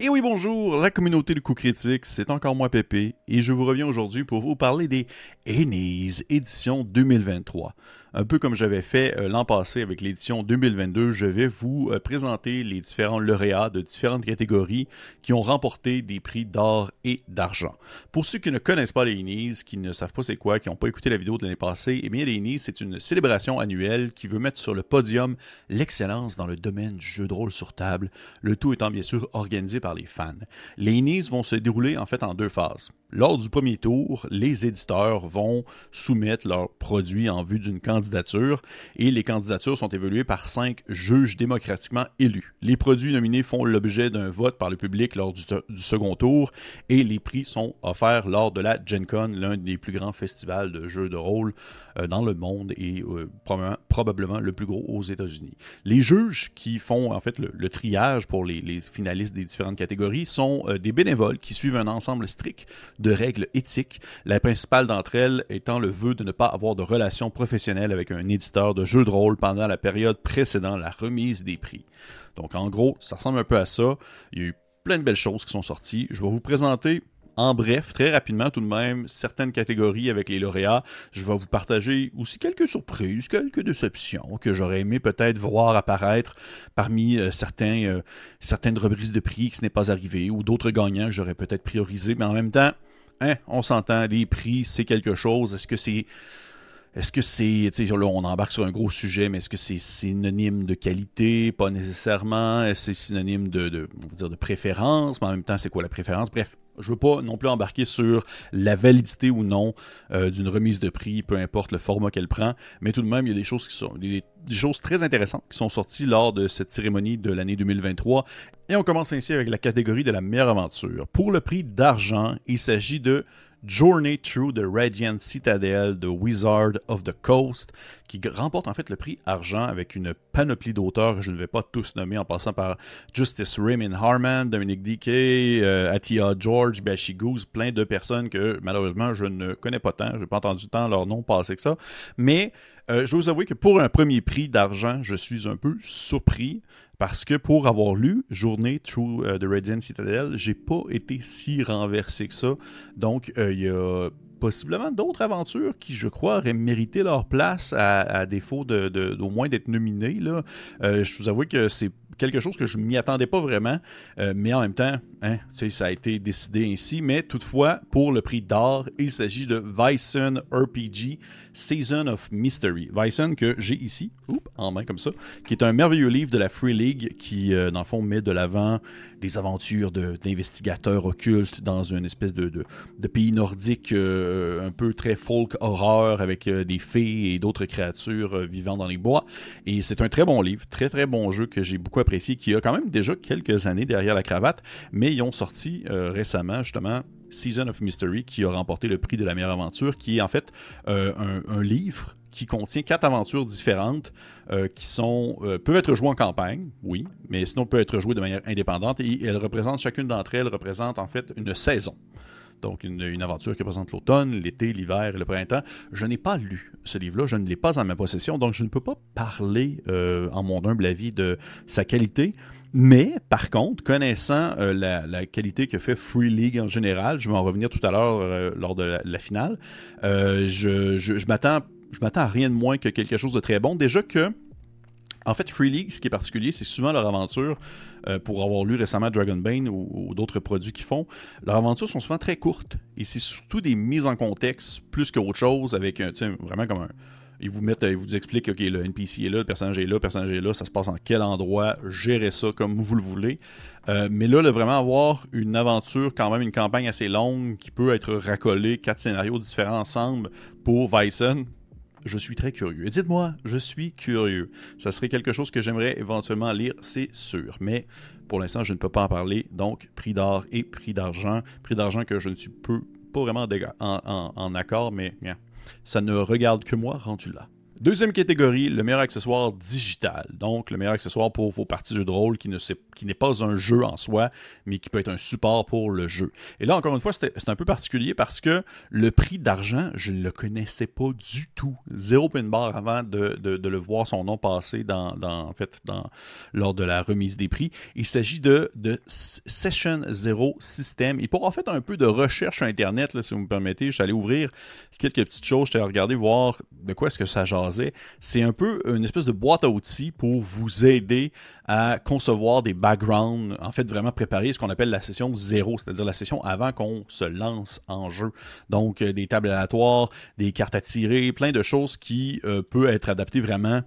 Et oui, bonjour, la communauté de coups critiques, c'est encore moi Pépé, et je vous reviens aujourd'hui pour vous parler des Ennies édition 2023. Un peu comme j'avais fait euh, l'an passé avec l'édition 2022, je vais vous euh, présenter les différents lauréats de différentes catégories qui ont remporté des prix d'or et d'argent. Pour ceux qui ne connaissent pas les Ennies, qui ne savent pas c'est quoi, qui n'ont pas écouté la vidéo de l'année passée, eh bien les Ennies, c'est une célébration annuelle qui veut mettre sur le podium l'excellence dans le domaine du jeu de rôle sur table, le tout étant bien sûr organisé par les fans. Les Ennies vont se dérouler en fait en deux phases. Lors du premier tour, les éditeurs vont soumettre leurs produits en vue d'une candidature et les candidatures sont évaluées par cinq juges démocratiquement élus. Les produits nominés font l'objet d'un vote par le public lors du, second tour et les prix sont offerts lors de la Gen Con, l'un des plus grands festivals de jeux de rôle dans le monde et euh, probablement, le plus gros aux États-Unis. Les juges qui font en fait le, triage pour les, finalistes des différentes catégories sont euh, des bénévoles qui suivent un ensemble strict de règles éthiques, la principale d'entre elles étant le vœu de ne pas avoir de relation professionnelle avec un éditeur de jeux de rôle pendant la période précédant la remise des prix. Donc en gros, ça ressemble un peu à ça. Il y a eu plein de belles choses qui sont sorties. Je vais vous présenter en bref, très rapidement tout de même, certaines catégories avec les lauréats. Je vais vous partager aussi quelques surprises, quelques déceptions que j'aurais aimé peut-être voir apparaître parmi euh, certains, euh, certaines reprises de prix qui ce n'est pas arrivé ou d'autres gagnants que j'aurais peut-être priorisé. Mais en même temps, hein, on s'entend, les prix, c'est quelque chose. Est-ce que c'est est-ce que c'est, là, on embarque sur un gros sujet, mais est-ce que c'est synonyme de qualité? Pas nécessairement. Est-ce que c'est synonyme de, on va dire, de préférence? Mais en même temps, c'est quoi la préférence? Bref, je veux pas non plus embarquer sur la validité ou non euh, d'une remise de prix, peu importe le format qu'elle prend, mais tout de même, il y a des choses qui sont des, choses très intéressantes qui sont sorties lors de cette cérémonie de l'année 2023. Et on commence ainsi avec la catégorie de la meilleure aventure. Pour le prix d'argent, il s'agit de Journey Through the Radiant Citadel de Wizard of the Coast, qui remporte en fait le prix argent avec une panoplie d'auteurs je ne vais pas tous nommer, en passant par Justice Raymond Harman, Dominic D.K., euh, Atia George, Bashi Goose, plein de personnes que malheureusement je ne connais pas tant, je n'ai pas entendu tant leur nom passer que ça. Mais euh, je dois vous avouer que pour un premier prix d'argent, je suis un peu surpris parce que pour avoir lu Journée Through euh, the Radiant Citadel, j'ai pas été si renversé que ça. Donc, euh, il y a possiblement d'autres aventures qui, je crois, auraient mérité leur place à, défaut de, moins d'être nominées. Euh, je vous avoue que c'est quelque chose que je m'y attendais pas vraiment, mais en même temps, hein, ça a été décidé ainsi. Mais toutefois, pour le prix d'or, il s'agit de Vyson RPG Season of Mystery. Vyson que j'ai ici, en main comme ça, qui est un merveilleux livre de la Free League qui, euh, dans le fond, met de l'avant des aventures d'investigateurs occultes dans une espèce de, pays nordique euh, un peu très folk horreur avec euh, des fées et d'autres créatures vivant dans les bois. Et c'est un très bon livre, très très bon jeu que j'ai beaucoup apprécié, qui a quand même déjà quelques années derrière la cravate, mais ils ont sorti récemment justement Season of Mystery, qui a remporté le prix de la meilleure aventure, qui est en fait euh, un, livre qui contient quatre aventures différentes euh, qui sont euh, peuvent être jouées en campagne, oui, mais sinon peuvent être jouées de manière indépendante et elles représentent chacune d'entre elles représente en fait une saison. Donc, une, aventure qui représente l'automne, l'été, l'hiver et le printemps. Je n'ai pas lu ce livre-là, je ne l'ai pas en ma possession, donc je ne peux pas parler, en mon humble avis, de sa qualité. Mais, par contre, connaissant euh, la, qualité que fait Free League en général, je vais en revenir tout à l'heure euh, lors de la, finale, euh, je, je, m'attends je m'attends à rien de moins que quelque chose de très bon. Déjà que, en fait, Free League, ce qui est particulier, c'est souvent leur aventure, pour avoir lu récemment Dragon Bane ou, d'autres produits qu'ils font, leurs aventures sont souvent très courtes. Et c'est surtout des mises en contexte plus qu'autre chose, avec un, vraiment comme un, ils vous mettent, ils vous expliquent, OK, le NPC est là, le personnage est là, le personnage est là, ça se passe en quel endroit, gérez ça comme vous le voulez. Euh, mais là, vraiment avoir une aventure, quand même une campagne assez longue qui peut être racolée, quatre scénarios différents ensemble pour Vyson, je suis très curieux. Et dites-moi, je suis curieux. Ça serait quelque chose que j'aimerais éventuellement lire, c'est sûr. Mais pour l'instant, je ne peux pas en parler. Donc, prix d'or et prix d'argent. Prix d'argent que je ne suis pas vraiment en, en, accord, mais ça ne regarde que moi rendu là. Deuxième catégorie, le meilleur accessoire digital. Donc, le meilleur accessoire pour vos parties de jeu de rôle qui, ne qui n'est pas un jeu en soi, mais qui peut être un support pour le jeu. Et là, encore une fois, c'est un peu particulier parce que le prix d'argent, je ne le connaissais pas du tout. Zéro pin bar avant de, de, le voir son nom passer dans, dans, fait, dans, lors de la remise des prix. Il s'agit de, de Session Zero System. Et pour en fait un peu de recherche sur Internet, si vous me permettez, je suis allé ouvrir quelques petites choses, je suis allé regarder, voir de quoi est-ce que ça genre c'est un peu une espèce de boîte à outils pour vous aider à concevoir des backgrounds, en fait vraiment préparer ce qu'on appelle la session zéro, c'est-à-dire la session avant qu'on se lance en jeu. Donc euh, des tables aléatoires, des cartes à tirer, plein de choses qui euh, peuvent être adaptées vraiment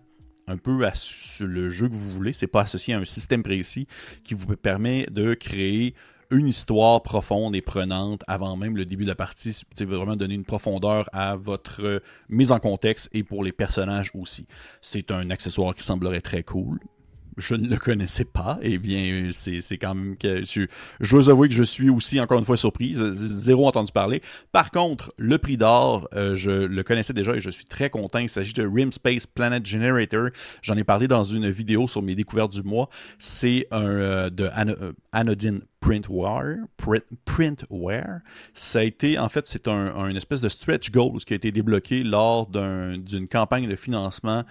un peu à le jeu que vous voulez. C'est pas associé à un système précis qui vous permet de créer une histoire profonde et prenante avant même le début de la partie. C'est vraiment donner une profondeur à votre euh, mise en contexte et pour les personnages aussi. C'est un accessoire qui semblerait très cool, je ne le connaissais pas, eh bien, c'est quand même que je, je dois avouer que je suis aussi encore une fois surprise, zéro entendu parler. Par contre, le prix d'or, euh, je le connaissais déjà et je suis très content. Il s'agit de Rim Space Planet Generator. J'en ai parlé dans une vidéo sur mes découvertes du mois. C'est un euh, de Anodine Printware, Printware. Ça a été, en fait, c'est un, espèce de stretch goals qui a été débloqué lors d'une campagne de financement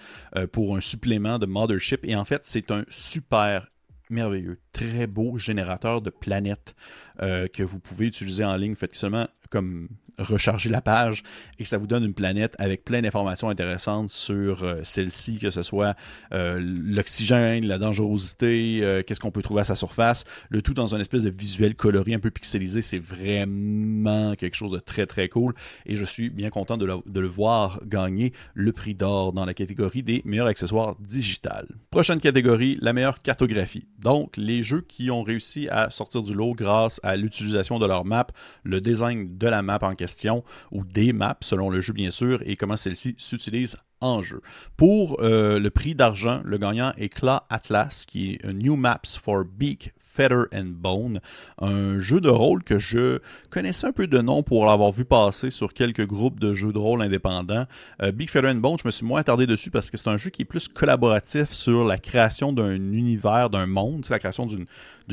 pour un supplément de Mothership. Et en fait, c'est un super merveilleux, très beau générateur de planètes euh, que vous pouvez utiliser en ligne. Faites seulement comme recharger la page et ça vous donne une planète avec plein d'informations intéressantes sur euh, celle-ci, que ce soit euh, l'oxygène, la dangerosité, qu'est-ce qu'on peut trouver à sa surface, le tout dans un espèce de visuel coloré un peu pixelisé. C'est vraiment quelque chose de très très cool et je suis bien content de, de le voir gagner le prix d'or dans la catégorie des meilleurs accessoires digital. Prochaine catégorie, la meilleure cartographie. Donc les jeux qui ont réussi à sortir du lot grâce à l'utilisation de leur map, le design de la map en question ou des maps selon le jeu bien sûr et comment celle-ci s'utilise en jeu. Pour euh, le prix d'argent, le gagnant est Claw Atlas qui est New Maps for Beak Feather and Bone, un jeu de rôle que je connaissais un peu de nom pour l'avoir vu passer sur quelques groupes de jeux de rôle indépendants. Euh, Big Feather and Bone, je me suis moins attardé dessus parce que c'est un jeu qui est plus collaboratif sur la création d'un univers, d'un monde, la création d'une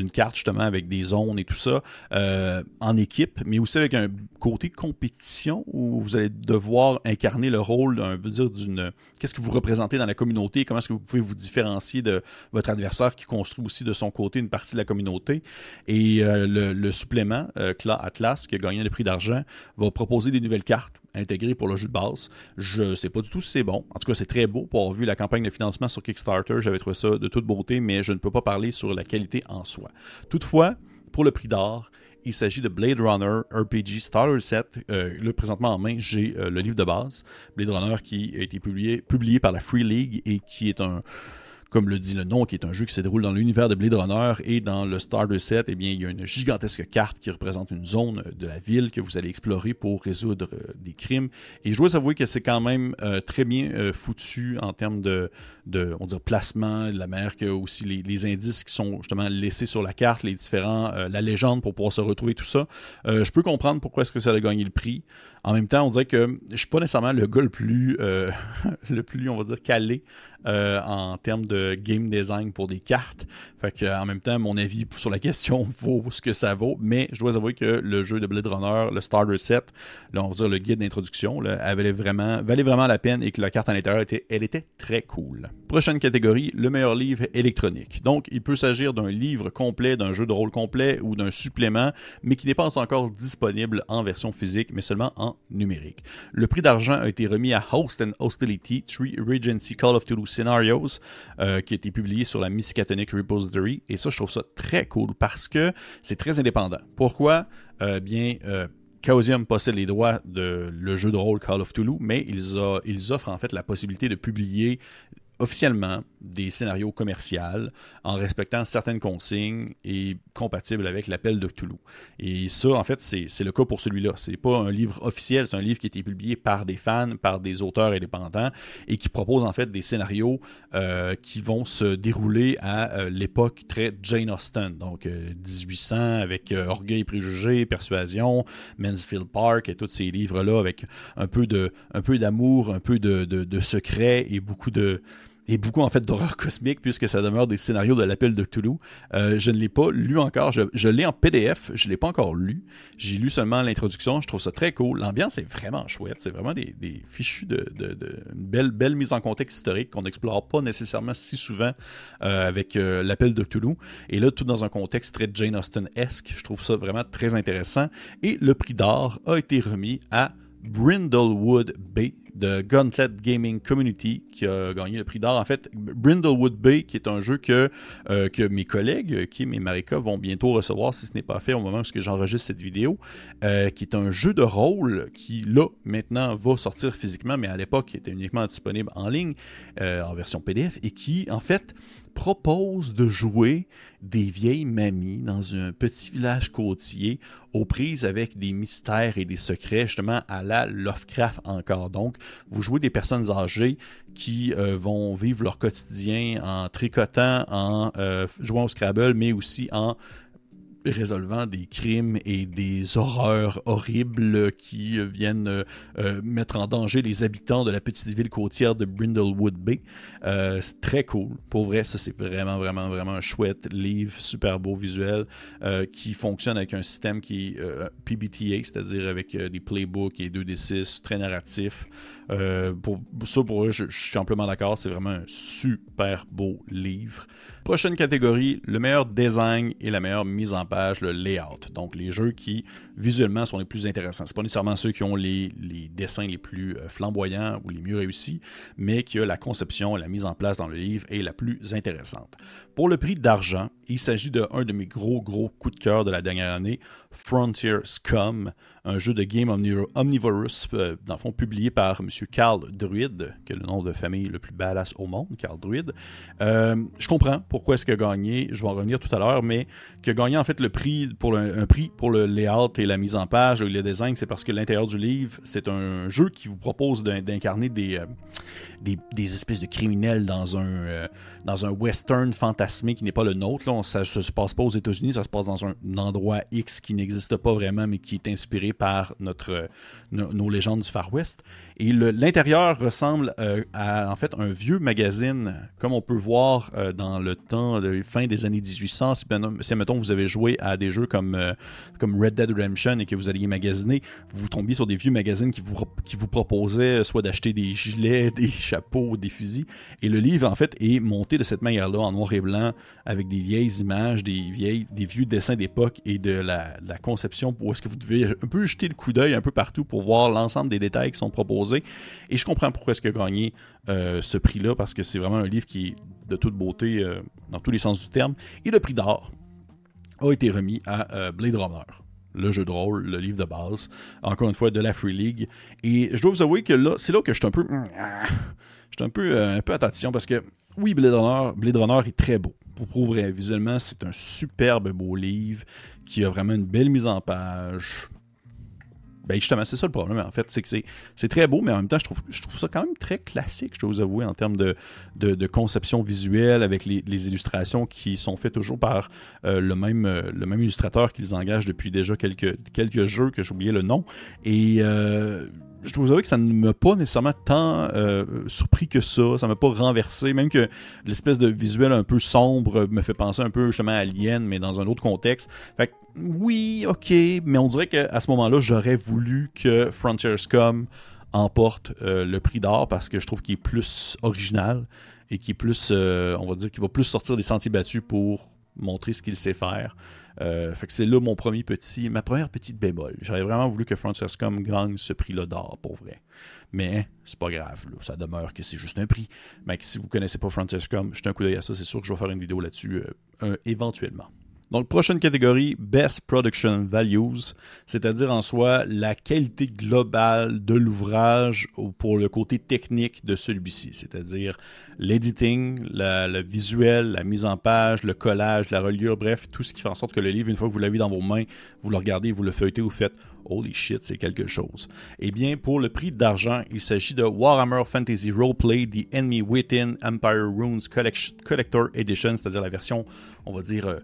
carte justement avec des zones et tout ça euh, en équipe, mais aussi avec un côté compétition où vous allez devoir incarner le rôle, un veut dire d'une, qu'est-ce que vous représentez dans la communauté, comment est-ce que vous pouvez vous différencier de votre adversaire qui construit aussi de son côté une partie de la communauté. Et euh, le, supplément, euh, Atlas, qui a gagné le prix d'argent, va proposer des nouvelles cartes intégrées pour le jeu de base. Je ne sais pas du tout si c'est bon. En tout cas, c'est très beau pour avoir vu la campagne de financement sur Kickstarter. J'avais trouvé ça de toute beauté, mais je ne peux pas parler sur la qualité en soi. Toutefois, pour le prix d'or, il s'agit de Blade Runner RPG Starter Set. Euh, là, présentement en main, j'ai le livre de base. Blade Runner qui a été publié par la Free League et qui est un, comme le dit le nom, qui est un jeu qui se déroule dans l'univers de Blade Runner et dans le Starter Set, eh bien, il y a une gigantesque carte qui représente une zone de la ville que vous allez explorer pour résoudre euh, des crimes. Et je dois avouer que c'est quand même euh, très bien euh, foutu en termes de, de on placement la mer, que aussi les, indices qui sont justement laissés sur la carte, les différents, la légende pour pouvoir se retrouver, tout ça. je peux comprendre pourquoi est-ce que ça a gagné le prix. En même temps, on dirait que je suis pas nécessairement le gars le plus, le plus, on va dire, calé euh, en termes de game design pour des cartes. Fait que, en même temps, mon avis sur la question vaut ce que ça vaut, mais je dois avouer que le jeu de Blade Runner, le Starter Set, on va dire le guide d'introduction, valait vraiment, valait vraiment la peine et que la carte à l'intérieur était, elle était très cool. Prochaine catégorie, le meilleur livre électronique. Donc, il peut s'agir d'un livre complet, d'un jeu de rôle complet ou d'un supplément, mais qui n'est pas encore disponible en version physique, mais seulement en numérique. Le prix d'argent a été remis à Host and Hostility, Tree Regency Call of Toulouse Scenarios, euh, qui a été publié sur la Miskatonic Repository. Et ça, je trouve ça très cool parce que c'est très indépendant. Pourquoi? Euh, bien, euh, possède les droits de le jeu de rôle Call of Toulouse, mais ils offrent en fait la possibilité de publier officiellement des scénarios commerciaux en respectant certaines consignes et compatibles avec l'appel de Cthulhu. Et ça, en fait, c'est le cas pour celui-là. C'est pas un livre officiel, c'est un livre qui a été publié par des fans, par des auteurs indépendants et qui propose en fait des scénarios euh, qui vont se dérouler à euh, l'époque très Jane Austen, donc 1800 euh, avec Orgueil, Préjugés, Persuasion, Mansfield Park et tous ces livres-là avec un peu de un peu d'amour, un peu de, de secret et beaucoup de et beaucoup en fait d'horreur cosmique puisque ça demeure des scénarios de l'appel de Cthulhu. Euh, je ne l'ai pas lu encore, je, l'ai en PDF, je ne l'ai pas encore lu. J'ai lu seulement l'introduction, je trouve ça très cool. L'ambiance est vraiment chouette, c'est vraiment des, fichus de, une belle, belle mise en contexte historique qu'on n'explore pas nécessairement si souvent euh, avec euh, l'appel de Cthulhu. Et là, tout dans un contexte très Jane Austen-esque, je trouve ça vraiment très intéressant. Et le prix d'or a été remis à Brindlewood Bay de Gauntlet Gaming Community qui a gagné le prix d'or. En fait, Brindlewood Bay, qui est un jeu que, euh, mes collègues, Kim et Marika, vont bientôt recevoir si ce n'est pas fait au moment où j'enregistre cette vidéo, euh, qui est un jeu de rôle qui, là, maintenant, va sortir physiquement, mais à l'époque, était uniquement disponible en ligne, euh, en version PDF, et qui, en fait, propose de jouer des vieilles mamies dans un petit village côtier aux prises avec des mystères et des secrets, justement à la Lovecraft encore. Donc, vous jouez des personnes âgées qui euh, vont vivre leur quotidien en tricotant, en euh, jouant au Scrabble, mais aussi en résolvant des crimes et des horreurs horribles qui viennent euh, mettre en danger les habitants de la petite ville côtière de Brindlewood Bay. Euh, c'est très cool. Pour vrai, ça c'est vraiment, vraiment, vraiment un chouette livre, super beau visuel, euh, qui fonctionne avec un système qui est PBTA, c'est-à-dire avec des playbooks et 2D6, très narratif. Pour ça, pour eux, je, suis amplement d'accord. C'est vraiment un super beau livre. Prochaine catégorie, le meilleur design et la meilleure mise en page, le layout. Donc les jeux qui visuellement sont les plus intéressants. Ce pas nécessairement ceux qui ont les, dessins les plus euh, flamboyants ou les mieux réussis, mais que la conception et la mise en place dans le livre est la plus intéressante. Pour le prix d'argent, il s'agit de un de mes gros gros coups de cœur de la dernière année, Frontier Scum, un jeu de game omnivorous, euh, dans le fond publié par M. Carl Druid, qui est le nom de famille le plus badass au monde, Carl Druid. Euh, je comprends pourquoi est-ce qu'il a gagné, je vais en revenir tout à l'heure, mais qu'il a gagné en fait le prix pour le, un prix pour le layout et la mise en page le design, c'est parce que l'intérieur du livre, c'est un jeu qui vous propose d'incarner des, euh, des, des, espèces de criminels dans un, dans un western fantasmé qui n'est pas le nôtre. Là. ça ne se passe pas aux États-Unis, ça se passe dans un, endroit X qui n'existe pas vraiment, mais qui est inspiré par notre, nos légendes du Far West. Et l'intérieur ressemble euh, à en fait un vieux magazine, comme on peut voir euh, dans le temps de fin des années 1800. Si, ben, si mettons vous avez joué à des jeux comme, euh, comme Red Dead Redemption et que vous alliez magasiner, vous tombiez sur des vieux magazines qui vous, qui vous proposaient soit d'acheter des gilets, des chapeaux, des fusils. Et le livre en fait est monté de cette manière-là, en noir et blanc, avec des vieilles images, des, vieilles, des vieux dessins d'époque et de la, la conception où est-ce que vous devez un peu jeter le coup d'œil un peu partout pour voir l'ensemble des détails qui sont proposés et je comprends pourquoi est-ce qu'il a gagné euh, ce prix-là, parce que c'est vraiment un livre qui est de toute beauté euh, dans tous les sens du terme. Et le prix d'or a été remis à euh, Blade Runner le jeu de rôle, le livre de base, encore une fois de la Free League. Et je dois vous avouer que là, c'est là que je suis un peu. Je suis un peu, un peu attention parce que oui, Blade Runner, Blade Runner est très beau. Vous prouverez visuellement, c'est un superbe beau livre qui a vraiment une belle mise en page. Ben justement, c'est ça le problème, en fait. C'est que c'est très beau, mais en même temps, je trouve, je trouve ça quand même très classique, je dois vous avouer, en termes de, de, conception visuelle, avec les, illustrations qui sont faites toujours par euh, le, même, euh, le même illustrateur qu'ils engagent depuis déjà quelques, quelques jeux que oublié le nom. Et euh, je dois vous que ça ne m'a pas nécessairement tant euh, surpris que ça. Ça m'a pas renversé. Même que l'espèce de visuel un peu sombre me fait penser un peu justement à Alien, mais dans un autre contexte. Fait que, oui, ok, mais on dirait qu'à ce moment-là, j'aurais voulu que Frontier Scum emporte euh, le prix d'or parce que je trouve qu'il est plus original et qui est plus, euh, on va dire, qu'il va plus sortir des sentiers battus pour montrer ce qu'il sait faire. Euh, fait que c'est là mon premier petit, ma première petite bémol. J'aurais vraiment voulu que Francescom gagne ce prix-là d'or, pour vrai. Mais c'est pas grave, ça demeure que c'est juste un prix. Mais si vous connaissez pas Francescom, jetez un coup d'œil à ça, c'est sûr que je vais faire une vidéo là-dessus euh, éventuellement. Donc, prochaine catégorie, Best Production Values, c'est-à-dire en soi la qualité globale de l'ouvrage pour le côté technique de celui-ci, c'est-à-dire l'editing, le visuel, la mise en page, le collage, la reliure, bref, tout ce qui fait en sorte que le livre, une fois que vous l'avez dans vos mains, vous le regardez, vous le feuilletez, vous faites Holy shit, c'est quelque chose. Eh bien, pour le prix d'argent, il s'agit de Warhammer Fantasy Roleplay The Enemy Within Empire Runes Collector Edition, c'est-à-dire la version, on va dire, euh,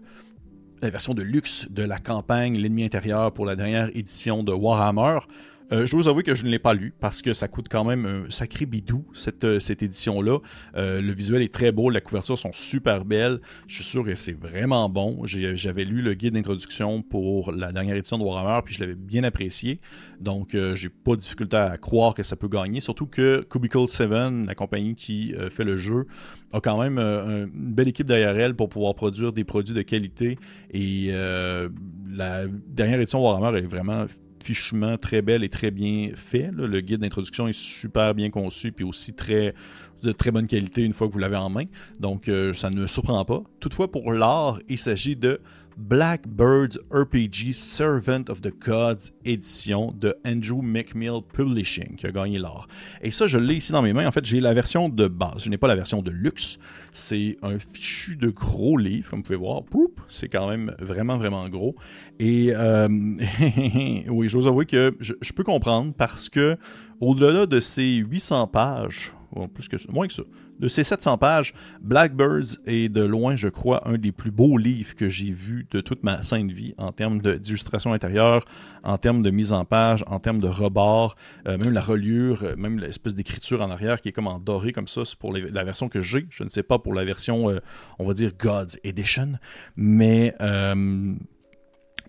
la version de luxe de la campagne L'ennemi intérieur pour la dernière édition de Warhammer. Euh, je dois avouer que je ne l'ai pas lu parce que ça coûte quand même un sacré bidou, cette, euh, édition-là. Euh, le visuel est très beau, la couverture sont super belles. Je suis sûr que c'est vraiment bon. J'avais lu le guide d'introduction pour la dernière édition de Warhammer, puis je l'avais bien apprécié. Donc, j'ai pas de difficulté à croire que ça peut gagner. Surtout que Cubicle 7, la compagnie qui fait le jeu, a quand même une belle équipe derrière elle pour pouvoir produire des produits de qualité. Et la dernière édition de Warhammer est vraiment très belle et très bien fait. Le guide d'introduction est super bien conçu puis aussi très de très bonne qualité une fois que vous l'avez en main. Donc euh, ça ne me surprend pas. Toutefois pour l'art, il s'agit de Blackbird's RPG Servant of the Gods édition de Andrew McMill Publishing qui a gagné l'or. Et ça, je l'ai ici dans mes mains. En fait, j'ai la version de base. Je n'ai pas la version de luxe. C'est un fichu de gros livre, comme vous pouvez voir. C'est quand même vraiment, vraiment gros. Et euh, oui, j'ose avouer que je, je, peux comprendre parce que au-delà de ces 800 pages, plus que moins que ça, de ces 700 pages, Blackbirds est de loin, je crois, un des plus beaux livres que j'ai vus de toute ma sainte vie en termes d'illustration intérieure, en termes de mise en page, en termes de rebord, euh, même la reliure, euh, même l'espèce d'écriture en arrière qui est comme en doré comme ça, c'est pour la version que j'ai. Je ne sais pas pour la version, euh, on va dire God's Edition, mais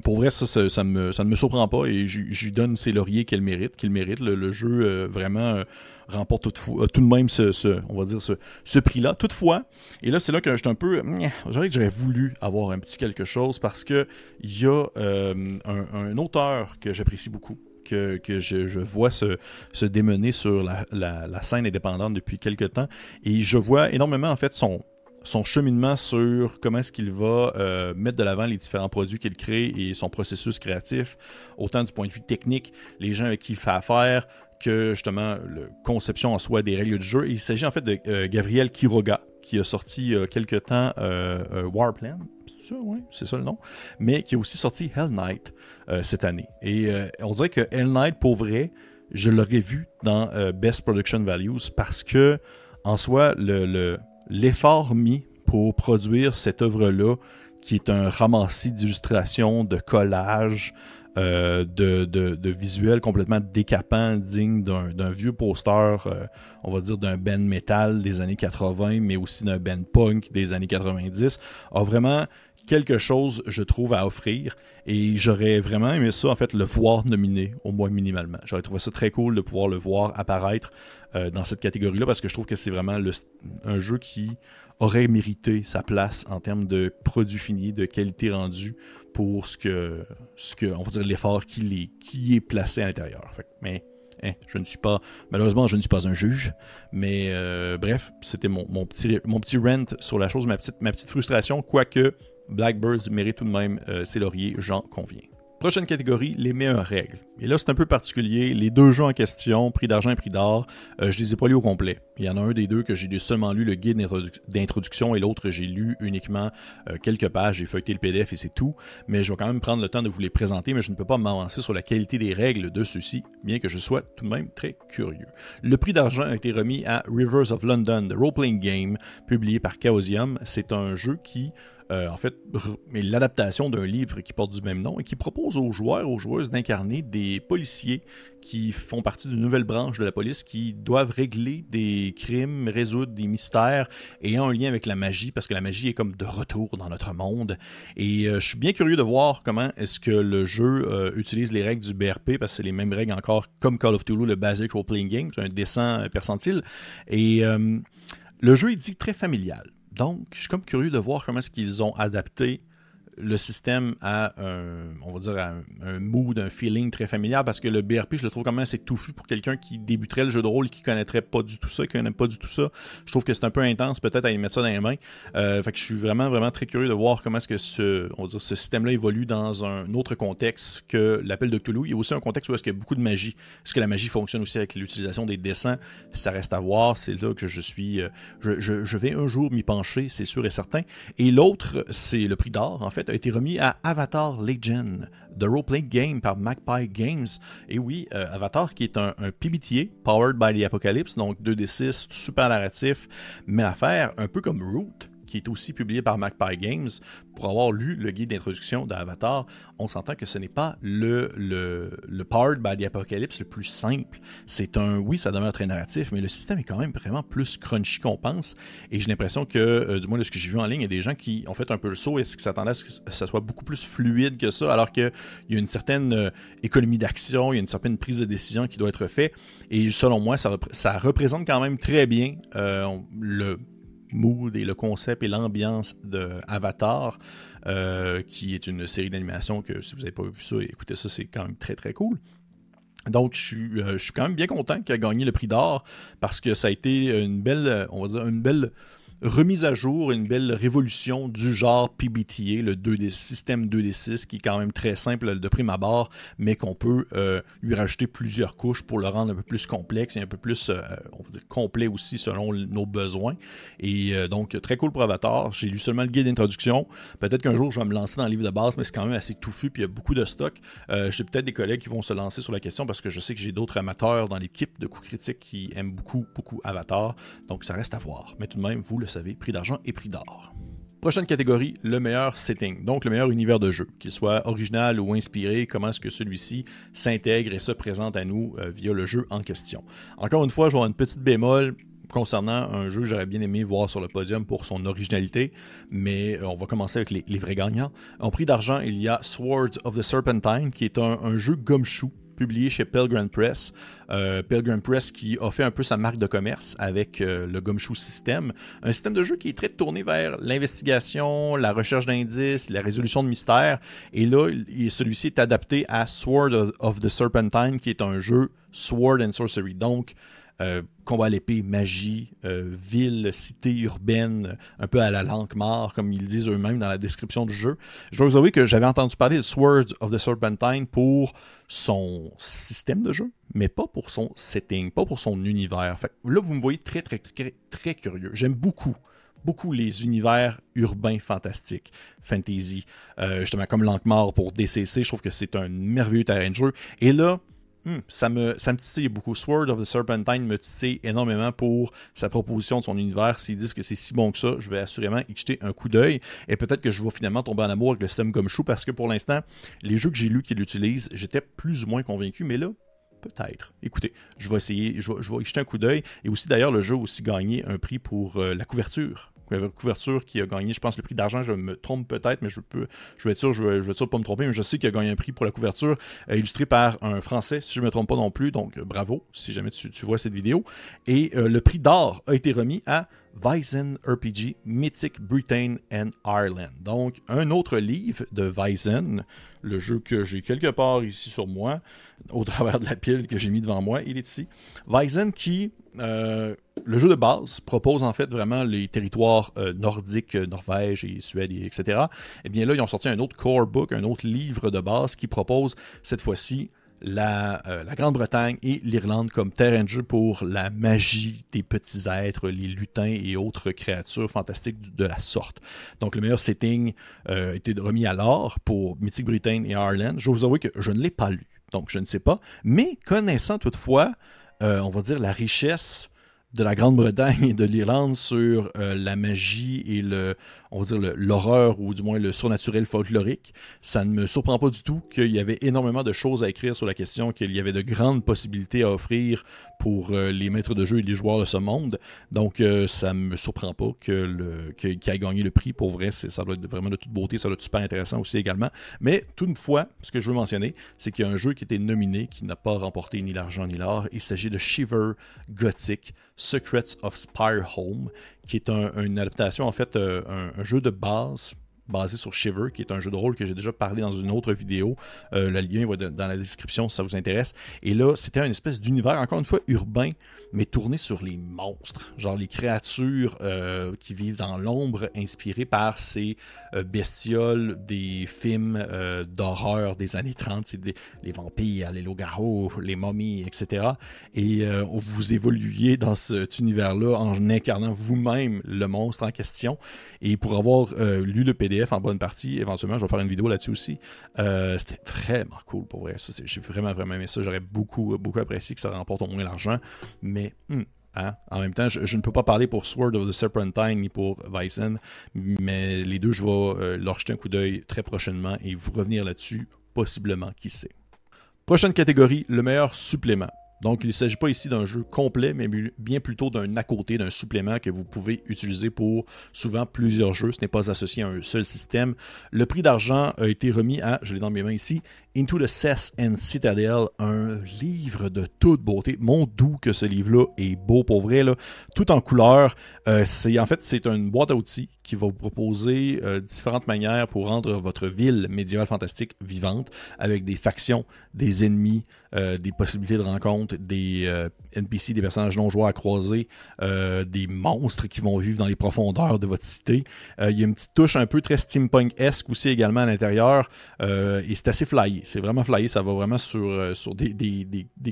pour vrai, ça, ne me surprend pas et je lui donne ses lauriers qu'elle mérite, qu'il mérite. Le, jeu, vraiment remporte tout, euh, tout de même ce, on va dire ce, prix-là. Toutefois, et là c'est là que j'étais un peu, j'aurais voulu avoir un petit quelque chose parce que il y a euh, un, auteur que j'apprécie beaucoup. Que, je, vois se, se démener sur la, scène indépendante depuis quelques temps. Et je vois énormément, en fait, son, son cheminement sur comment est-ce qu'il va euh, mettre de l'avant les différents produits qu'il crée et son processus créatif, autant du point de vue technique, les gens avec qui il fait affaire, que justement la conception en soi des règles du jeu. Il s'agit en fait de euh, Gabriel Quiroga qui a sorti a quelque temps euh, Warplan, c'est ça, c'est ça le nom, mais qui a aussi sorti Hell Knight cette année. Et on dirait que Hell Knight, pour vrai, je l'aurais vu dans Best Production Values parce que en soi, le l'effort mis pour produire cette œuvre-là, qui est un ramassis d'illustrations, de collages, euh, de, visuels complètement décapants, dignes d'un vieux poster, euh, on va dire d'un band metal des années 80, mais aussi d'un band punk des années 90, a vraiment quelque chose, je trouve, à offrir. Et j'aurais vraiment aimé ça, en fait, le voir nominé, au moins minimalement. J'aurais trouvé ça très cool de pouvoir le voir apparaître euh, dans cette catégorie-là, parce que je trouve que c'est vraiment un jeu qui aurait mérité sa place en termes de produit fini, de qualité rendue pour ce que, ce que on va dire, l'effort qui est, qui est placé à l'intérieur. Mais hein, je ne suis pas, malheureusement, je ne suis pas un juge. Mais euh, bref, c'était mon, mon, petit, mon petit rent sur la chose, ma petite, ma petite frustration, quoique Blackbirds mérite tout de même euh, ses lauriers, j'en conviens. Prochaine catégorie, les meilleures règles. Et là, c'est un peu particulier. Les deux jeux en question, prix d'argent et prix d'or, euh, je les ai pas lus au complet. Il y en a un des deux que j'ai seulement lu le guide d'introduction et l'autre, j'ai lu uniquement euh, quelques pages, j'ai feuilleté le PDF et c'est tout. Mais je vais quand même prendre le temps de vous les présenter, mais je ne peux pas m'avancer sur la qualité des règles de ceux-ci, bien que je sois tout de même très curieux. Le prix d'argent a été remis à Rivers of London, The Role-Playing Game, publié par Chaosium. C'est un jeu qui euh, en fait, l'adaptation d'un livre qui porte du même nom et qui propose aux joueurs, aux joueuses d'incarner des policiers qui font partie d'une nouvelle branche de la police qui doivent régler des crimes, résoudre des mystères et un lien avec la magie parce que la magie est comme de retour dans notre monde. Et euh, je suis bien curieux de voir comment est-ce que le jeu euh, utilise les règles du BRP parce que c'est les mêmes règles encore comme Call of Duty, le Basic Role Playing Game, c'est un dessin percentile. Et le jeu est dit très familial. Donc, je suis comme curieux de voir comment est-ce qu'ils ont adapté le système a un, on va dire, un, mood, un feeling très familial parce que le BRP, je le trouve quand même assez touffu pour quelqu'un qui débuterait le jeu de rôle qui connaîtrait pas du tout ça, qui connaît pas du tout ça. Je trouve que c'est un peu intense peut-être à y mettre ça dans les mains. Euh, fait que je suis vraiment, vraiment très curieux de voir comment est-ce que ce, on va dire, ce système-là évolue dans un autre contexte que l'appel de Cthulhu. Il y a aussi un contexte où est-ce qu'il y a beaucoup de magie. Est-ce que la magie fonctionne aussi avec l'utilisation des dessins? Ça reste à voir. C'est là que je suis, euh, je vais un jour m'y pencher, c'est sûr et certain. Et l'autre, c'est le prix d'or, en fait, a été remis à Avatar Legend, The Roleplay Game par Magpie Games. Et oui, euh, Avatar qui est un, un, PBTA, Powered by the Apocalypse, donc 2D6, super narratif, mais l'affaire un peu comme Root, qui est aussi publié par Magpie Games, pour avoir lu le guide d'introduction d'Avatar, on s'entend que ce n'est pas le, le, le Powered by the Apocalypse le plus simple. C'est un, oui, ça demeure très narratif, mais le système est quand même vraiment plus crunchy qu'on pense. Et j'ai l'impression que, euh, du moins de ce que j'ai vu en ligne, il y a des gens qui ont fait un peu le saut et qui s'attendaient à ce que ça soit beaucoup plus fluide que ça, alors qu'il y a une certaine euh, économie d'action, il y a une certaine prise de décision qui doit être faite? Et selon moi, ça, ça représente quand même très bien euh, le mood et le concept et l'ambiance de Avatar, euh, qui est une série d'animation que si vous n'avez pas vu ça, écoutez ça, c'est quand même très très cool. Donc, je suis, euh, je suis quand même bien content qu'il ait gagné le prix d'or parce que ça a été une belle, on va dire, une belle remise à jour, une belle révolution du genre PBTA, le 2D, système 2D6, qui est quand même très simple de prime abord, mais qu'on peut euh, lui rajouter plusieurs couches pour le rendre un peu plus complexe et un peu plus, euh, on va dire, complet aussi selon nos besoins. Et euh, donc, très cool pour Avatar. J'ai lu seulement le guide d'introduction. Peut-être qu'un jour, je vais me lancer dans le livre de base, mais c'est quand même assez touffu, puis il y a beaucoup de stock. j'ai peut-être des collègues qui vont se lancer sur la question parce que je sais que j'ai d'autres amateurs dans l'équipe de coups critiques qui aiment beaucoup, beaucoup Avatar. Donc, ça reste à voir. Mais tout de même, vous le savez, prix d'argent et prix d'or. Prochaine catégorie, le meilleur setting, donc le meilleur univers de jeu, qu'il soit original ou inspiré, comment est-ce que celui-ci s'intègre et se présente à nous euh, via le jeu en question. Encore une fois, je vais avoir une petite bémol concernant un jeu que j'aurais bien aimé voir sur le podium pour son originalité, mais euh, on va commencer avec les, vrais gagnants. En prix d'argent, il y a Swords of the Serpentine, qui est un, jeu gumshoe publié chez Pelgrim Press. Euh, Pelgrim Press qui a fait un peu sa marque de commerce avec euh, le Gumshoe System. Un système de jeu qui est très tourné vers l'investigation, la recherche d'indices, la résolution de mystères. Et là, celui-ci est adapté à Sword of the Serpentine, qui est un jeu Sword and Sorcery. Donc, euh, combat à l'épée, magie, euh, ville, cité urbaine, un peu à la Lankmar, comme ils disent eux-mêmes dans la description du jeu. Je dois vous avouer que j'avais entendu parler de Swords of the Serpentine pour son système de jeu, mais pas pour son setting, pas pour son univers. Là, vous me voyez très, très, très, très curieux. J'aime beaucoup beaucoup les univers urbains fantastiques, fantasy, euh, justement comme Lankmar pour DCC, je trouve que c'est un merveilleux terrain de jeu. Et là, Hmm, ça, me, ça me titille beaucoup. Sword of the Serpentine me titille énormément pour sa proposition de son univers. S'ils disent que c'est si bon que ça, je vais assurément y jeter un coup d'œil. Et peut-être que je vais finalement tomber en amour avec le système Gumshoe parce que pour l'instant, les jeux que j'ai lus qui l'utilisent, j'étais plus ou moins convaincu. Mais là, peut-être. Écoutez, je vais essayer, je vais, y jeter un coup d'œil. Et aussi, d'ailleurs, le jeu a aussi gagné un prix pour euh, la couverture couverture qui a gagné, je pense, le prix d'argent. Je me trompe peut-être, mais je peux, je vais être sûr, je vais, sûr pas me tromper, mais je sais qu'il a gagné un prix pour la couverture, euh, illustré par un Français, si je ne me trompe pas non plus. Donc, euh, bravo, si jamais tu, vois cette vidéo. Et euh, le prix d'or a été remis à Weizen RPG Mythic Britain and Ireland. Donc, un autre livre de Weizen, le jeu que j'ai quelque part ici sur moi, au travers de la pile que j'ai mis devant moi, il est ici. Weizen qui, euh, le jeu de base, propose en fait vraiment les territoires euh, nordiques, Norvège et Suède, etc. Eh bien là, ils ont sorti un autre core book, un autre livre de base qui propose cette fois-ci euh, la, Grande-Bretagne et l'Irlande comme terrain de jeu pour la magie des petits êtres, les lutins et autres créatures fantastiques de, la sorte. Donc le meilleur setting euh, a remis à l'or pour Mythic Britain et Ireland. Je vous avouer que je ne l'ai pas lu, donc je ne sais pas. Mais connaissant toutefois, euh, on va dire, la richesse de la Grande-Bretagne et de l'Irlande sur la magie et le, on va dire, l'horreur ou du moins le surnaturel folklorique. Ça ne me surprend pas du tout qu'il y avait énormément de choses à écrire sur la question, qu'il y avait de grandes possibilités à offrir pour euh, les maîtres de jeu et les joueurs de ce monde. Donc, euh, ça ne me surprend pas que qu'il ait gagné le prix. Pour vrai, ça doit être vraiment de toute beauté, ça doit être super intéressant aussi également. Mais toutefois, ce que je veux mentionner, c'est qu'il y a un jeu qui était nominé, qui n'a pas remporté ni l'argent ni l'or. Il s'agit de Shiver Gothic, Secrets of Spire Home, qui est une adaptation, en fait, euh, un, jeu de base basé sur Shiver, qui est un jeu de rôle que j'ai déjà parlé dans une autre vidéo. le lien va dans la description si ça vous intéresse. Et là, c'était une espèce d'univers, encore une fois, urbain, mais tourné sur les monstres, genre les créatures qui vivent dans l'ombre, inspirées par ces bestioles des films d'horreur des années 30, c'est les vampires, les loups-garous, les momies, etc. Et vous évoluiez dans cet univers-là en incarnant vous-même le monstre en question. Et pour avoir euh, lu le PDF en bonne partie, éventuellement, je vais faire une vidéo là-dessus aussi. Euh, c'était vraiment cool pour vrai. J'ai vraiment, vraiment aimé ça. J'aurais beaucoup, beaucoup apprécié que ça remporte au moins l'argent. Hmm, hein, en même temps, je, ne peux pas parler pour Sword of the Serpentine ni pour Weissen, mais les deux, je vais euh, leur jeter un coup d'œil très prochainement et vous revenir là-dessus, possiblement, qui sait. Prochaine catégorie, le meilleur supplément. Donc, il ne s'agit pas ici d'un jeu complet, mais bien plutôt d'un à côté, d'un supplément que vous pouvez utiliser pour souvent plusieurs jeux. Ce n'est pas associé à un seul système. Le prix d'argent a été remis à, je l'ai dans mes mains ici, Into the Cess and Citadel, un livre de toute beauté. Mon doux que ce livre-là est beau pour vrai, là. tout en couleur. Euh, en fait c'est une boîte à outils qui va vous proposer euh, différentes manières pour rendre votre ville médiévale fantastique vivante, avec des factions, des ennemis, euh, des possibilités de rencontres, des NPC, des personnages non joueurs à croiser, des monstres qui vont vivre dans les profondeurs de votre cité. Il y a une petite touche un peu très steampunk-esque aussi également à l'intérieur, et c'est assez flyé c'est vraiment flyé. Ça va vraiment sur, euh, sur des,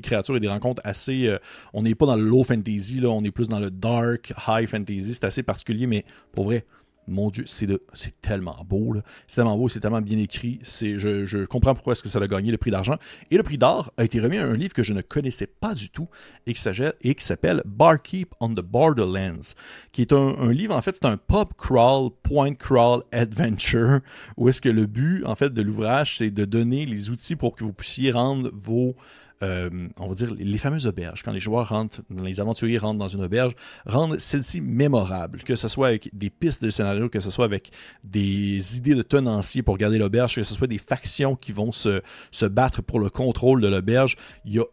créatures et des rencontres assez. Euh, on n'est pas dans le low fantasy, là, on est plus dans le dark, high fantasy. C'est assez particulier, mais pour vrai, mon Dieu, c'est tellement beau. C'est tellement beau, c'est tellement bien écrit. Je, je comprends pourquoi est-ce que ça a gagné le prix d'argent. Et le prix d'or a été remis à un livre que je ne connaissais pas du tout et qui s'appelle Barkeep on the Borderlands, qui est un, livre, en fait, c'est un pub crawl, point crawl adventure, où est-ce que le but, en fait, de l'ouvrage, c'est de donner les outils pour que vous puissiez rendre vos euh, on va dire, les fameuses auberges. Quand les joueurs rentrent, les aventuriers rentrent dans une auberge, rendre celle-ci mémorable, que ce soit avec des pistes de scénario, que ce soit avec des idées de tenanciers pour garder l'auberge, que ce soit des factions qui vont se, se battre pour le contrôle de l'auberge. Il y a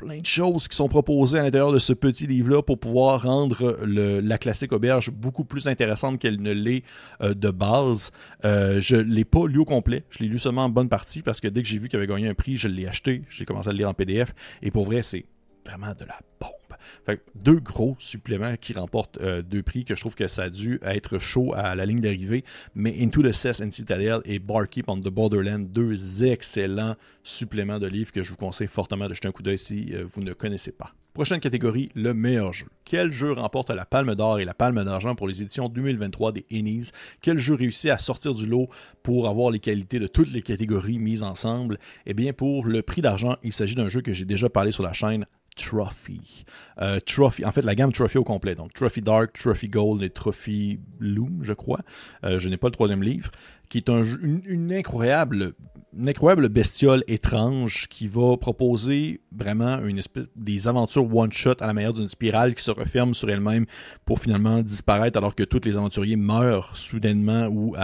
plein de choses qui sont proposées à l'intérieur de ce petit livre-là pour pouvoir rendre la classique auberge beaucoup plus intéressante qu'elle ne l'est euh, de base. Euh, je ne l'ai pas lu au complet, je l'ai lu seulement en bonne partie parce que dès que j'ai vu qu'il avait gagné un prix, je l'ai acheté, j'ai commencé à le lire en PDF et pour vrai, c'est vraiment de la bombe. Fait deux gros suppléments qui remportent euh, deux prix que je trouve que ça a dû être chaud à la ligne d'arrivée. Mais Into the Cess and Citadel et Barkeep on the Borderland, deux excellents suppléments de livres que je vous conseille fortement de jeter un coup d'œil si euh, vous ne connaissez pas. Prochaine catégorie, le meilleur jeu. Quel jeu remporte la Palme d'Or et la Palme d'Argent pour les éditions 2023 des Ennies? Quel jeu réussit à sortir du lot pour avoir les qualités de toutes les catégories mises ensemble? Eh bien, pour le prix d'argent, il s'agit d'un jeu que j'ai déjà parlé sur la chaîne, Trophy. Euh, Trophy, en fait, la gamme Trophy au complet. Donc, Trophy Dark, Trophy Gold et Trophy Loom, je crois. Euh, je n'ai pas le troisième livre qui est un, une, incroyable, incroyable bestiole étrange qui va proposer vraiment une espèce des aventures one-shot à la manière d'une spirale qui se referme sur elle-même pour finalement disparaître alors que tous les aventuriers meurent soudainement ou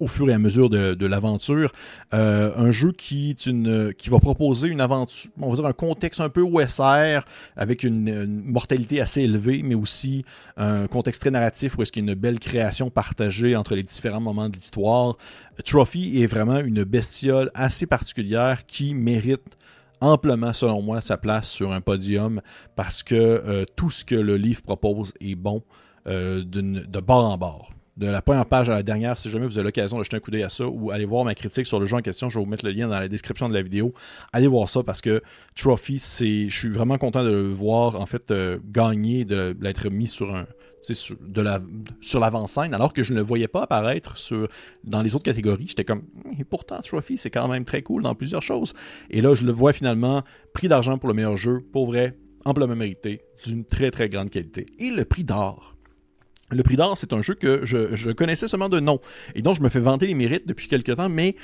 au fur et à mesure de, l'aventure. Euh, un jeu qui, est une, qui va proposer une aventure, on va dire un contexte un peu OSR avec une, une mortalité assez élevée, mais aussi un contexte très narratif où est-ce qu'il y a une belle création partagée entre les différents moments de l'histoire Trophy est vraiment une bestiole assez particulière qui mérite amplement, selon moi, sa place sur un podium parce que euh, tout ce que le livre propose est bon euh, de bord en bord. De la première page à la dernière, si jamais vous avez l'occasion de jeter un coup d'œil à ça ou aller voir ma critique sur le jeu en question, je vais vous mettre le lien dans la description de la vidéo. Allez voir ça parce que Trophy, c'est, je suis vraiment content de le voir en fait euh, gagner, de l'être mis sur un, de sur l'avant-scène, alors que je ne le voyais pas apparaître dans les autres catégories. J'étais comme, et pourtant, Trophy, c'est quand même très cool dans plusieurs choses. Et là, je le vois finalement, prix d'argent pour le meilleur jeu, pour vrai, amplement mérité, d'une très très grande qualité. Et le prix d'or. Le prix d'or, c'est un jeu que je, je, connaissais seulement de nom, et dont je me fais vanter les mérites depuis quelques temps, mais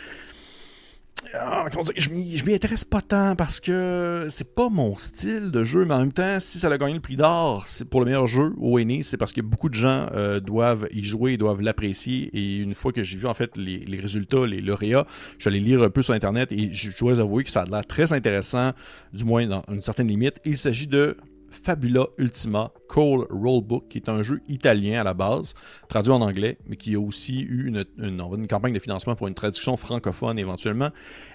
ah, je m'y intéresse pas tant parce que c'est pas mon style de jeu, mais en même temps, si ça a gagné le prix d'or pour le meilleur jeu au NE, c'est parce que beaucoup de gens euh, doivent y jouer, doivent l'apprécier. Et une fois que j'ai vu en fait les, résultats, les lauréats, j'allais lire un peu sur internet et je dois avouer que ça a l'air très intéressant, du moins dans une certaine limite. Il s'agit de Fabula Ultima Cole Rollbook, qui est un jeu italien à la base, traduit en anglais, mais qui a aussi eu une, campagne de financement pour une traduction francophone éventuellement.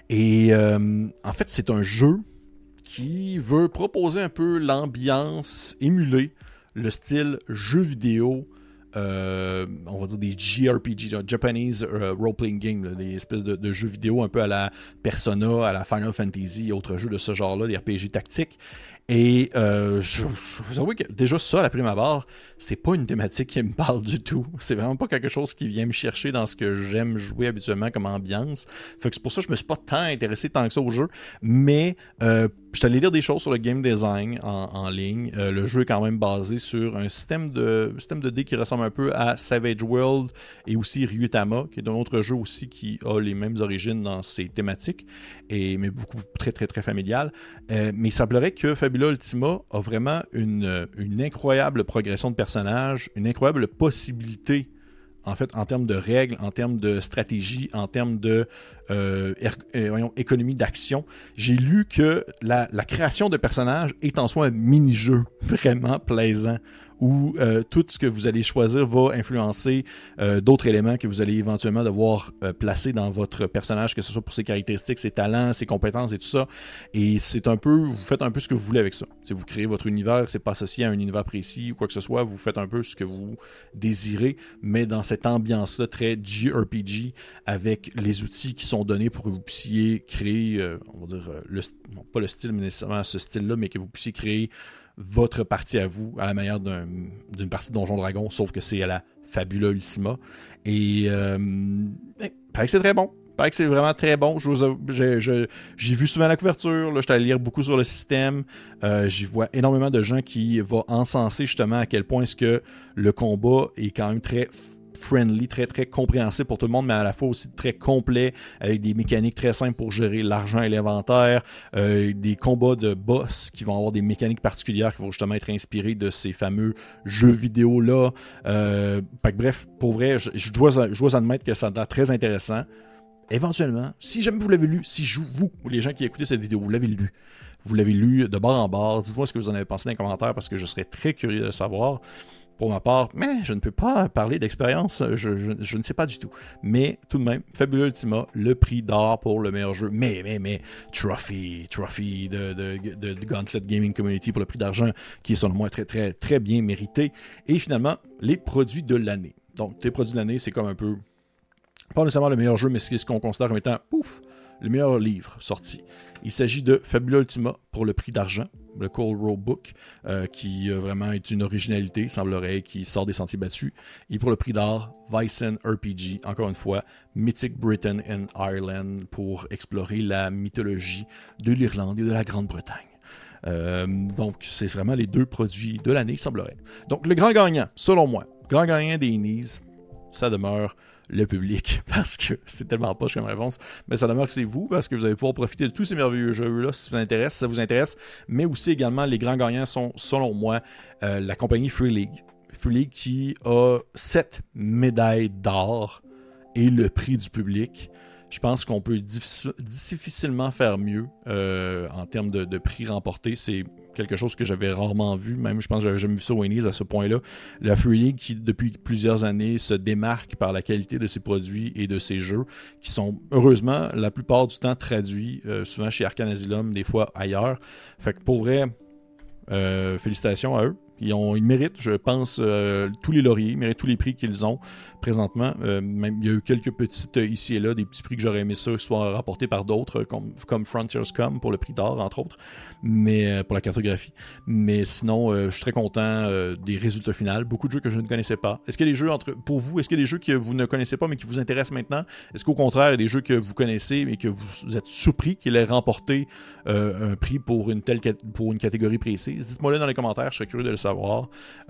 Et euh, en fait, c'est un jeu qui veut proposer un peu l'ambiance, émuler le style jeu vidéo euh, on va dire des JRPG, Japanese euh, Role-Playing Game, des espèces de, jeux vidéo un peu à la Persona, à la Final Fantasy, autres jeux de ce genre-là, des RPG tactiques. Et euh, je, vous avoue que déjà ça, la prime abord, c'est pas une thématique qui me parle du tout. C'est vraiment pas quelque chose qui vient me chercher dans ce que j'aime jouer habituellement comme ambiance. Fait que c'est pour ça que je me suis pas tant intéressé tant que ça au jeu. Mais euh, je suis allé lire des choses sur le game design en, ligne. Euh, le jeu est quand même basé sur un système de, système de dés qui ressemble un peu à Savage World et aussi Ryutama, qui est un autre jeu aussi qui a les mêmes origines dans ses thématiques, et, mais beaucoup très très très familial. Euh, mais il semblerait que Fabula Ultima a vraiment une, une incroyable progression de personnage, une incroyable possibilité en fait, en termes de règles, en termes de stratégie, en termes de euh, er, euh, d'action. J'ai lu que la, création de personnages est en soi un mini-jeu vraiment plaisant où euh, tout ce que vous allez choisir va influencer euh, d'autres éléments que vous allez éventuellement devoir euh, placer dans votre personnage, que ce soit pour ses caractéristiques, ses talents, ses compétences et tout ça. Et c'est un peu, vous faites un peu ce que vous voulez avec ça. Si vous créez votre univers, c'est pas associé à un univers précis ou quoi que ce soit, vous faites un peu ce que vous désirez, mais dans cette ambiance-là très JRPG avec les outils qui sont donnés pour que vous puissiez créer, on va dire, pas le style, mais nécessairement ce style-là, mais que vous puissiez créer votre partie à vous, à la manière d'une partie de Donjon Dragon, sauf que c'est à la Fabula Ultima. Et euh, eh, paraît que c'est très bon. Paraît que c'est vraiment très bon. J'ai vu souvent la couverture, là, je allé lire beaucoup sur le système. Euh, J'y vois énormément de gens qui vont encenser justement à quel point est-ce que le combat est quand même très friendly, très très compréhensible pour tout le monde, mais à la fois aussi très complet, avec des mécaniques très simples pour gérer l'argent et l'inventaire, euh, des combats de boss qui vont avoir des mécaniques particulières qui vont justement être inspirées de ces fameux jeux vidéo là. Euh, bref, pour vrai, je, dois, admettre que ça a très intéressant. Éventuellement, si jamais vous l'avez lu, si je, vous, les gens qui écoutez cette vidéo, vous l'avez lu, vous l'avez lu de bord en bord, dites-moi ce que vous en avez pensé dans les commentaires parce que je serais très curieux de savoir. Pour ma part, mais je ne peux pas parler d'expérience, je, ne sais pas du tout. Mais tout de même, Fabuleux Ultima, le prix d'or pour le meilleur jeu. Mais, mais, mais, trophy, trophy de, de, Gauntlet Gaming Community pour le prix d'argent, qui est selon moi très, très, très bien mérité. Et finalement, les produits de l'année. Donc, les produits de l'année, c'est comme un peu, pas nécessairement le meilleur jeu, mais c'est ce qu'on considère comme étant, ouf, le meilleur livre sorti. Il s'agit de Fabula Ultima pour le prix d'argent, le Cold Road Book, euh, qui euh, vraiment est une originalité, semblerait, qui sort des sentiers battus. Et pour le prix d'art, Vicen RPG, encore une fois, Mythic Britain and Ireland pour explorer la mythologie de l'Irlande et de la Grande-Bretagne. Euh, donc, c'est vraiment les deux produits de l'année, semblerait. Donc, le grand gagnant, selon moi, grand gagnant des Indies, ça demeure le public parce que c'est tellement poche comme réponse. Mais ça demeure que c'est vous parce que vous allez pouvoir profiter de tous ces merveilleux jeux-là si ça vous intéresse, ça vous intéresse. Mais aussi également, les grands gagnants sont, selon moi, euh, la compagnie Free League. Free League qui a 7 médailles d'or et le prix du public. Je pense qu'on peut difficilement faire mieux euh, en termes de, prix remporté. C'est quelque chose que j'avais rarement vu, même je pense que j'avais jamais vu ça au Winnie's à ce point-là. La Free League qui, depuis plusieurs années, se démarque par la qualité de ses produits et de ses jeux, qui sont heureusement la plupart du temps traduits, euh, souvent chez Arcan Asylum, des fois ailleurs. Fait que pour vrai, euh, félicitations à eux. Ils, méritent, je pense, euh, tous les lauriers, ils méritent tous les prix qu'ils ont présentement. Euh, il y a eu quelques petites euh, ici et là, des petits prix que j'aurais aimé ça soient rapportés par d'autres, comme, comme Frontierscom pour le prix d'or, entre autres, mais pour la cartographie. Mais sinon, je suis très content des résultats finaux. Beaucoup de jeux que je ne connaissais pas. Est-ce qu'il y a des jeux entre, pour vous, est-ce qu'il y a des jeux que vous ne connaissez pas mais qui vous intéressent maintenant? Est-ce qu'au contraire, il y a des jeux que vous connaissez mais que vous êtes surpris qu'ils aient remporté un prix pour une telle pour une catégorie précise? Dites-moi là dans les commentaires, je serais curieux de le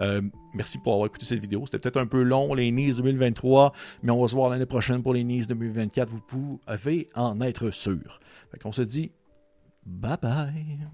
Euh, merci pour avoir écouté cette vidéo. C'était peut-être un peu long, les Nice 2023, mais on va se voir l'année prochaine pour les Nice 2024. Vous pouvez en être sûr. On se dit bye bye.